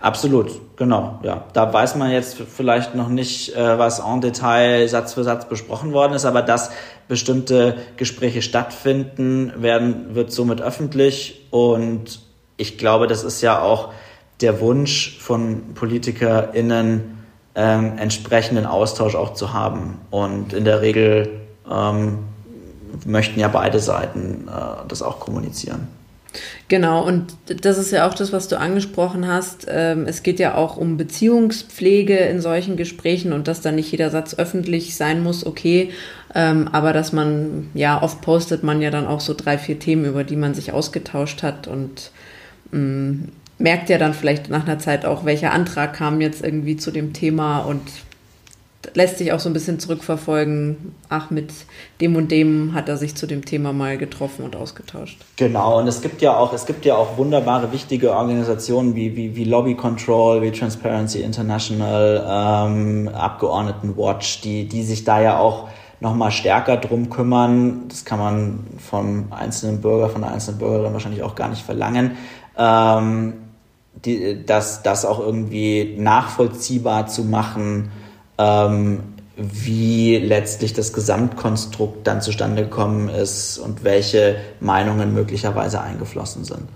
Absolut, genau. Ja, da weiß man jetzt vielleicht noch nicht, äh, was en Detail Satz für Satz besprochen worden ist, aber dass bestimmte Gespräche stattfinden, werden wird somit öffentlich und ich glaube, das ist ja auch der Wunsch von PolitikerInnen, ähm, entsprechenden Austausch auch zu haben. Und in der Regel ähm, möchten ja beide Seiten äh, das auch kommunizieren. Genau, und das ist ja auch das, was du angesprochen hast. Ähm, es geht ja auch um Beziehungspflege in solchen Gesprächen und dass dann nicht jeder Satz öffentlich sein muss, okay. Ähm, aber dass man, ja, oft postet man ja dann auch so drei, vier Themen, über die man sich ausgetauscht hat und mm, merkt ja dann vielleicht nach einer Zeit auch, welcher Antrag kam jetzt irgendwie zu dem Thema und lässt sich auch so ein bisschen zurückverfolgen, ach, mit dem und dem hat er sich zu dem Thema mal getroffen und ausgetauscht. Genau, und es gibt ja auch, es gibt ja auch wunderbare, wichtige Organisationen wie, wie, wie Lobby Control, wie Transparency International, ähm, Abgeordnetenwatch, die, die sich da ja auch nochmal stärker drum kümmern. Das kann man vom einzelnen Bürger, von der einzelnen Bürgerin wahrscheinlich auch gar nicht verlangen. Ähm, die, das, das auch irgendwie nachvollziehbar zu machen, ähm, wie letztlich das Gesamtkonstrukt dann zustande gekommen ist und welche Meinungen möglicherweise eingeflossen sind.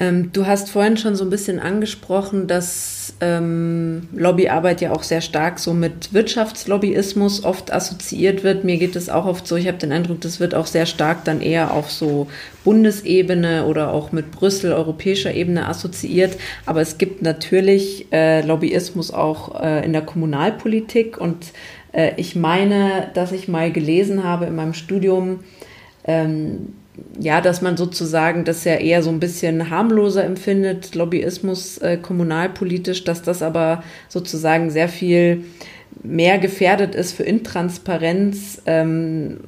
Ähm, du hast vorhin schon so ein bisschen angesprochen, dass ähm, Lobbyarbeit ja auch sehr stark so mit Wirtschaftslobbyismus oft assoziiert wird. Mir geht es auch oft so, ich habe den Eindruck, das wird auch sehr stark dann eher auf so Bundesebene oder auch mit Brüssel, europäischer Ebene assoziiert. Aber es gibt natürlich äh, Lobbyismus auch äh, in der Kommunalpolitik und äh, ich meine, dass ich mal gelesen habe in meinem Studium, ähm, ja, dass man sozusagen das ja eher so ein bisschen harmloser empfindet, Lobbyismus äh, kommunalpolitisch, dass das aber sozusagen sehr viel mehr gefährdet ist für Intransparenz. Ähm,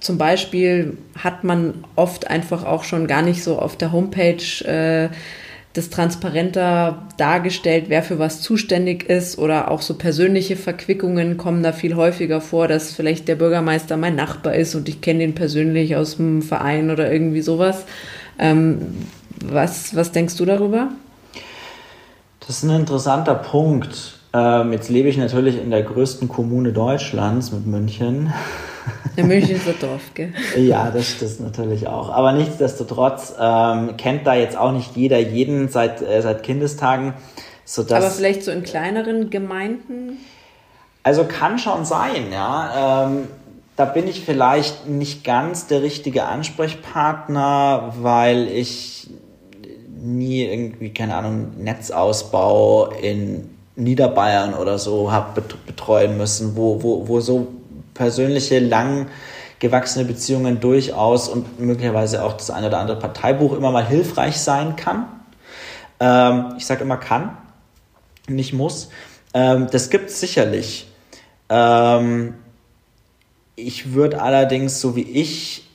zum Beispiel hat man oft einfach auch schon gar nicht so auf der Homepage äh, das transparenter dargestellt, wer für was zuständig ist oder auch so persönliche Verquickungen kommen da viel häufiger vor, dass vielleicht der Bürgermeister mein Nachbar ist und ich kenne ihn persönlich aus dem Verein oder irgendwie sowas. Ähm, was, was denkst du darüber? Das ist ein interessanter Punkt. Ähm, jetzt lebe ich natürlich in der größten Kommune Deutschlands mit München. In München ist ein Dorf, gell? Ja, das stimmt natürlich auch. Aber nichtsdestotrotz ähm, kennt da jetzt auch nicht jeder jeden seit, äh, seit Kindestagen. Sodass, Aber vielleicht so in kleineren Gemeinden? Also kann schon sein, ja. Ähm, da bin ich vielleicht nicht ganz der richtige Ansprechpartner, weil ich nie irgendwie, keine Ahnung, Netzausbau in Niederbayern oder so habe betreuen müssen, wo, wo, wo so persönliche, lang gewachsene Beziehungen durchaus und möglicherweise auch das eine oder andere Parteibuch immer mal hilfreich sein kann. Ähm, ich sage immer kann, nicht muss. Ähm, das gibt es sicherlich. Ähm, ich würde allerdings, so wie ich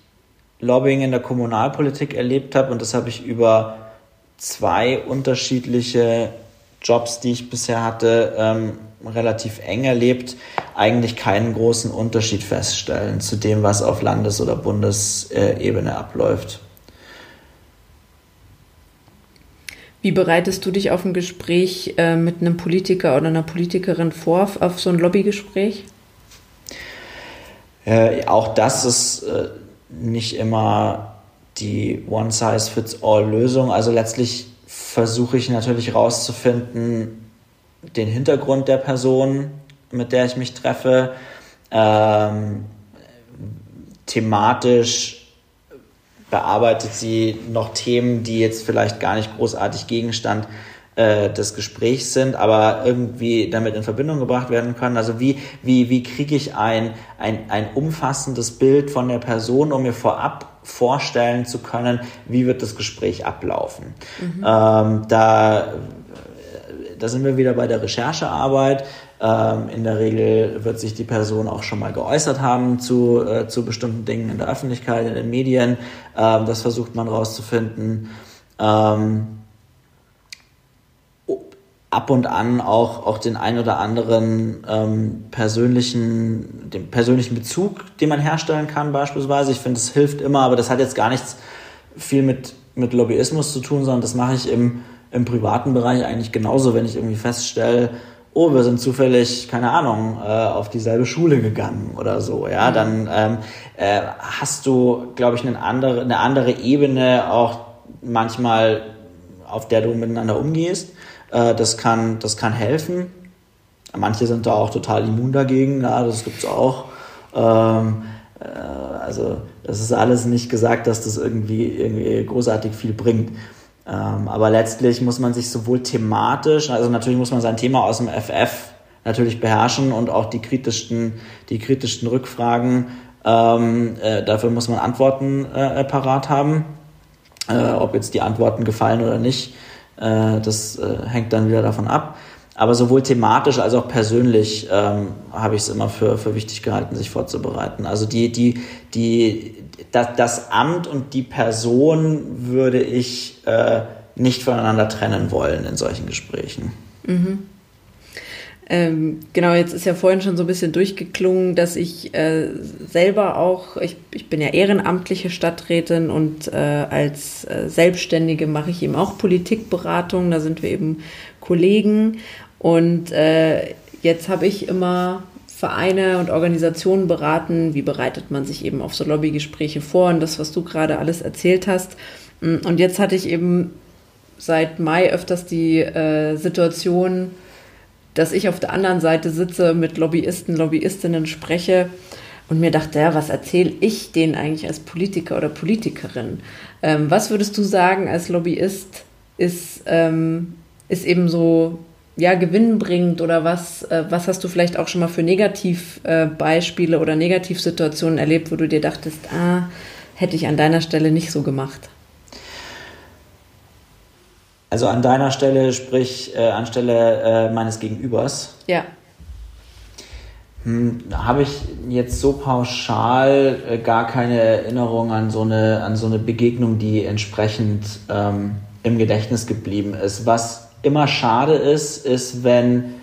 Lobbying in der Kommunalpolitik erlebt habe, und das habe ich über zwei unterschiedliche Jobs, die ich bisher hatte, ähm, relativ eng erlebt, eigentlich keinen großen Unterschied feststellen zu dem, was auf Landes- oder Bundesebene abläuft. Wie bereitest du dich auf ein Gespräch äh, mit einem Politiker oder einer Politikerin vor, auf so ein Lobbygespräch? Äh, auch das ist äh, nicht immer die One-Size-Fits-All-Lösung. Also letztlich versuche ich natürlich herauszufinden, den Hintergrund der Person, mit der ich mich treffe, ähm, thematisch bearbeitet sie noch Themen, die jetzt vielleicht gar nicht großartig Gegenstand äh, des Gesprächs sind, aber irgendwie damit in Verbindung gebracht werden können. Also wie, wie, wie kriege ich ein, ein, ein umfassendes Bild von der Person, um mir vorab vorstellen zu können, wie wird das Gespräch ablaufen. Mhm. Ähm, da, da sind wir wieder bei der Recherchearbeit. Ähm, in der Regel wird sich die Person auch schon mal geäußert haben zu, äh, zu bestimmten Dingen in der Öffentlichkeit, in den Medien. Ähm, das versucht man rauszufinden. Ähm, ab und an auch, auch den ein oder anderen ähm, persönlichen, den persönlichen Bezug, den man herstellen kann, beispielsweise. Ich finde, es hilft immer, aber das hat jetzt gar nichts viel mit, mit Lobbyismus zu tun, sondern das mache ich im, im privaten Bereich eigentlich genauso, wenn ich irgendwie feststelle, oh, wir sind zufällig, keine Ahnung, äh, auf dieselbe Schule gegangen oder so, ja, mhm. dann ähm, äh, hast du, glaube ich, eine andere, eine andere Ebene auch manchmal, auf der du miteinander umgehst. Äh, das, kann, das kann helfen. Manche sind da auch total immun dagegen, ja, das gibt's auch. Ähm, äh, also das ist alles nicht gesagt, dass das irgendwie, irgendwie großartig viel bringt. Ähm, aber letztlich muss man sich sowohl thematisch, also natürlich muss man sein Thema aus dem FF natürlich beherrschen und auch die kritischsten, die kritischsten Rückfragen, ähm, äh, dafür muss man Antworten äh, parat haben. Äh, ob jetzt die Antworten gefallen oder nicht, äh, das äh, hängt dann wieder davon ab. Aber sowohl thematisch als auch persönlich ähm, habe ich es immer für, für wichtig gehalten, sich vorzubereiten. Also die, die, die, das, das Amt und die Person würde ich äh, nicht voneinander trennen wollen in solchen Gesprächen. Mhm. Ähm, genau, jetzt ist ja vorhin schon so ein bisschen durchgeklungen, dass ich äh, selber auch, ich, ich bin ja ehrenamtliche Stadträtin und äh, als äh, Selbstständige mache ich eben auch Politikberatung, da sind wir eben Kollegen und äh, jetzt habe ich immer Vereine und Organisationen beraten, wie bereitet man sich eben auf so Lobbygespräche vor und das, was du gerade alles erzählt hast. Und jetzt hatte ich eben seit Mai öfters die äh, Situation, dass ich auf der anderen Seite sitze, mit Lobbyisten, Lobbyistinnen spreche und mir dachte, ja, was erzähle ich denen eigentlich als Politiker oder Politikerin? Ähm, was würdest du sagen als Lobbyist ist, ähm, ist eben so ja, gewinnbringend oder was, äh, was hast du vielleicht auch schon mal für Negativbeispiele äh, oder Negativsituationen erlebt, wo du dir dachtest, ah, hätte ich an deiner Stelle nicht so gemacht? Also an deiner Stelle, sprich äh, anstelle äh, meines Gegenübers. Ja. Hm, Habe ich jetzt so pauschal äh, gar keine Erinnerung an so eine, an so eine Begegnung, die entsprechend ähm, im Gedächtnis geblieben ist. Was immer schade ist, ist, wenn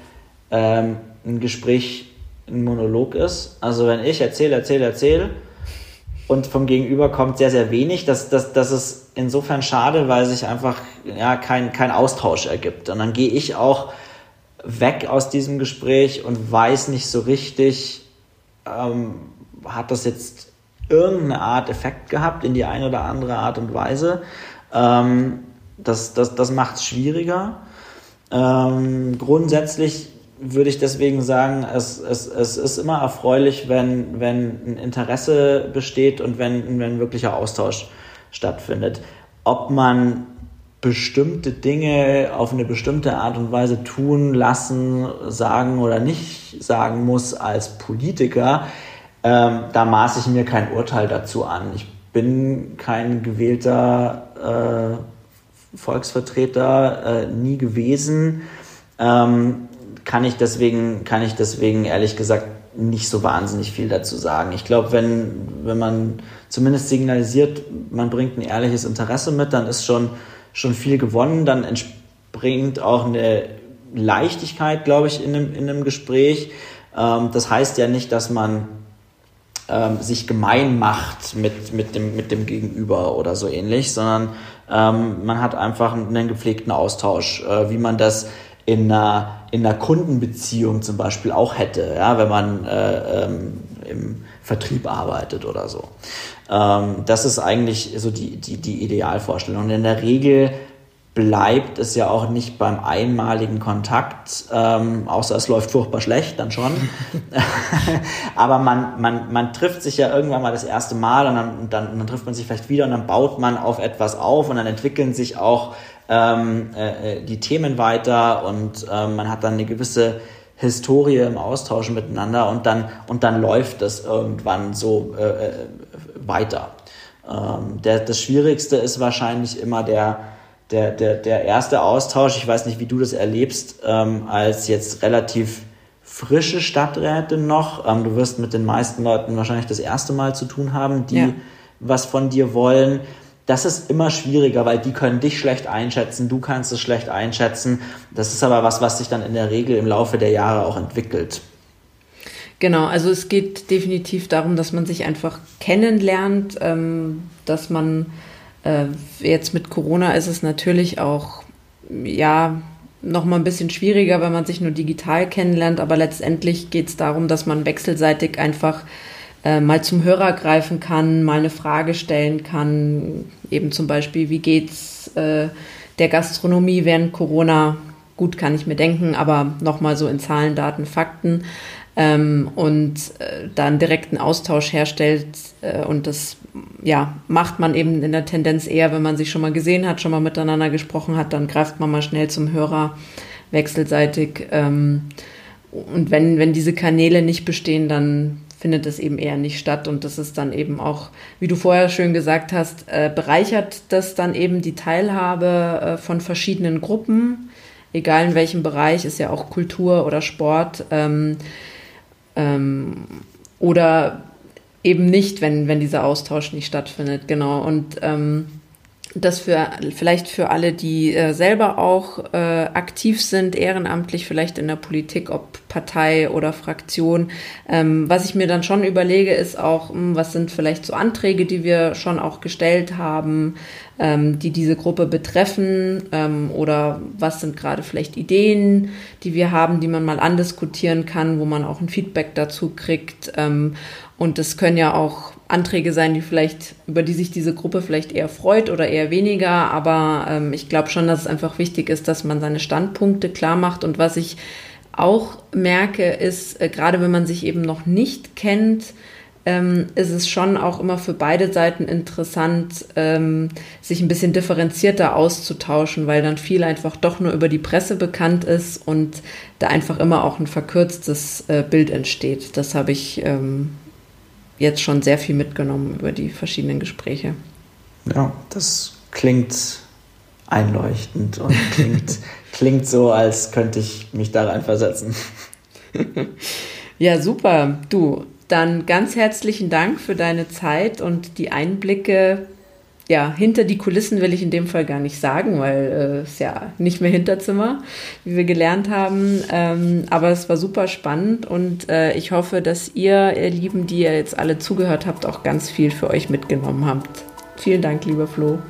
ähm, ein Gespräch ein Monolog ist. Also wenn ich erzähle, erzähle, erzähle und vom Gegenüber kommt sehr, sehr wenig. Das, das, das ist insofern schade, weil sich einfach ja, kein, kein Austausch ergibt. Und dann gehe ich auch weg aus diesem Gespräch und weiß nicht so richtig, ähm, hat das jetzt irgendeine Art Effekt gehabt in die eine oder andere Art und Weise. Ähm, das das, das macht es schwieriger. Ähm, grundsätzlich würde ich deswegen sagen, es, es, es ist immer erfreulich, wenn, wenn ein Interesse besteht und wenn, wenn wirklicher Austausch stattfindet. Ob man bestimmte Dinge auf eine bestimmte Art und Weise tun, lassen, sagen oder nicht sagen muss als Politiker, ähm, da maße ich mir kein Urteil dazu an. Ich bin kein gewählter äh, Volksvertreter, äh, nie gewesen. Ähm, kann ich deswegen, kann ich deswegen ehrlich gesagt nicht so wahnsinnig viel dazu sagen. Ich glaube, wenn, wenn man zumindest signalisiert, man bringt ein ehrliches Interesse mit, dann ist schon, schon viel gewonnen. Dann entspringt auch eine Leichtigkeit, glaube ich, in einem, in einem Gespräch. Ähm, das heißt ja nicht, dass man ähm, sich gemein macht mit, mit, dem, mit dem Gegenüber oder so ähnlich, sondern ähm, man hat einfach einen gepflegten Austausch, äh, wie man das in einer, in einer Kundenbeziehung zum Beispiel auch hätte. Ja, wenn man äh, ähm, im Vertrieb arbeitet oder so. Ähm, das ist eigentlich so die, die, die Idealvorstellung. Und in der Regel bleibt es ja auch nicht beim einmaligen Kontakt, ähm, außer es läuft furchtbar schlecht, dann schon. Aber man, man, man trifft sich ja irgendwann mal das erste Mal und dann, dann, und dann trifft man sich vielleicht wieder und dann baut man auf etwas auf und dann entwickeln sich auch ähm, äh, äh die Themen weiter und ähm, man hat dann eine gewisse Historie im Austausch miteinander und dann, und dann läuft das irgendwann so äh, äh weiter. Ähm, der, das Schwierigste ist wahrscheinlich immer der, der, der, der erste Austausch, ich weiß nicht, wie du das erlebst, ähm, als jetzt relativ frische Stadträtin noch. Ähm, du wirst mit den meisten Leuten wahrscheinlich das erste Mal zu tun haben, die ja. was von dir wollen. Das ist immer schwieriger, weil die können dich schlecht einschätzen, du kannst es schlecht einschätzen. Das ist aber was, was sich dann in der Regel im Laufe der Jahre auch entwickelt. Genau, also es geht definitiv darum, dass man sich einfach kennenlernt, ähm, dass man äh, jetzt mit Corona ist es natürlich auch, ja, noch mal ein bisschen schwieriger, wenn man sich nur digital kennenlernt, aber letztendlich geht es darum, dass man wechselseitig einfach äh, mal zum Hörer greifen kann, mal eine Frage stellen kann, eben zum Beispiel, wie geht's äh, der Gastronomie während Corona? Gut, kann ich mir denken, aber nochmal so in Zahlen, Daten, Fakten ähm, und äh, da einen direkten Austausch herstellt. Äh, und das ja, macht man eben in der Tendenz eher, wenn man sich schon mal gesehen hat, schon mal miteinander gesprochen hat, dann greift man mal schnell zum Hörer wechselseitig. Ähm, und wenn, wenn diese Kanäle nicht bestehen, dann findet es eben eher nicht statt. Und das ist dann eben auch, wie du vorher schön gesagt hast, äh, bereichert das dann eben die Teilhabe äh, von verschiedenen Gruppen, egal in welchem Bereich, ist ja auch Kultur oder Sport. Ähm, ähm, oder eben nicht, wenn, wenn dieser Austausch nicht stattfindet, genau. Und ähm, das für vielleicht für alle, die äh, selber auch äh, aktiv sind, ehrenamtlich, vielleicht in der Politik, ob Partei oder Fraktion. Ähm, was ich mir dann schon überlege, ist auch, mh, hm, was sind vielleicht so Anträge, die wir schon auch gestellt haben, ähm, die diese Gruppe betreffen, ähm, oder was sind gerade vielleicht Ideen, die wir haben, die man mal andiskutieren kann, wo man auch ein Feedback dazu kriegt. Ähm, und das können ja auch Anträge sein, die vielleicht, über die sich diese Gruppe vielleicht eher freut oder eher weniger. Aber ähm, ich glaube schon, dass es einfach wichtig ist, dass man seine Standpunkte klar macht. Und was ich auch merke, ist, äh, gerade wenn man sich eben noch nicht kennt, ähm, ist es schon auch immer für beide Seiten interessant, ähm, sich ein bisschen differenzierter auszutauschen, weil dann viel einfach doch nur über die Presse bekannt ist und da einfach immer auch ein verkürztes äh, Bild entsteht. Das habe ich ähm, jetzt schon sehr viel mitgenommen über die verschiedenen Gespräche. Ja, das klingt einleuchtend und klingt, klingt so, als könnte ich mich da reinversetzen. ja, super. Du, dann ganz herzlichen Dank für deine Zeit und die Einblicke ja, hinter die Kulissen will ich in dem Fall gar nicht sagen, weil es äh, ja nicht mehr Hinterzimmer, wie wir gelernt haben. Ähm, aber es war super spannend und äh, ich hoffe, dass ihr, ihr Lieben, die ihr jetzt alle zugehört habt, auch ganz viel für euch mitgenommen habt. Vielen Dank, lieber Flo.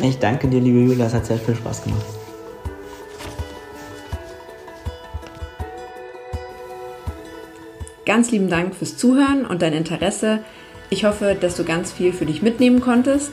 Ich danke dir, liebe Julia, es hat sehr viel Spaß gemacht. Ganz lieben Dank fürs Zuhören und dein Interesse. Ich hoffe, dass du ganz viel für dich mitnehmen konntest.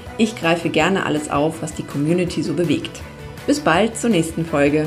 Ich greife gerne alles auf, was die Community so bewegt. Bis bald zur nächsten Folge.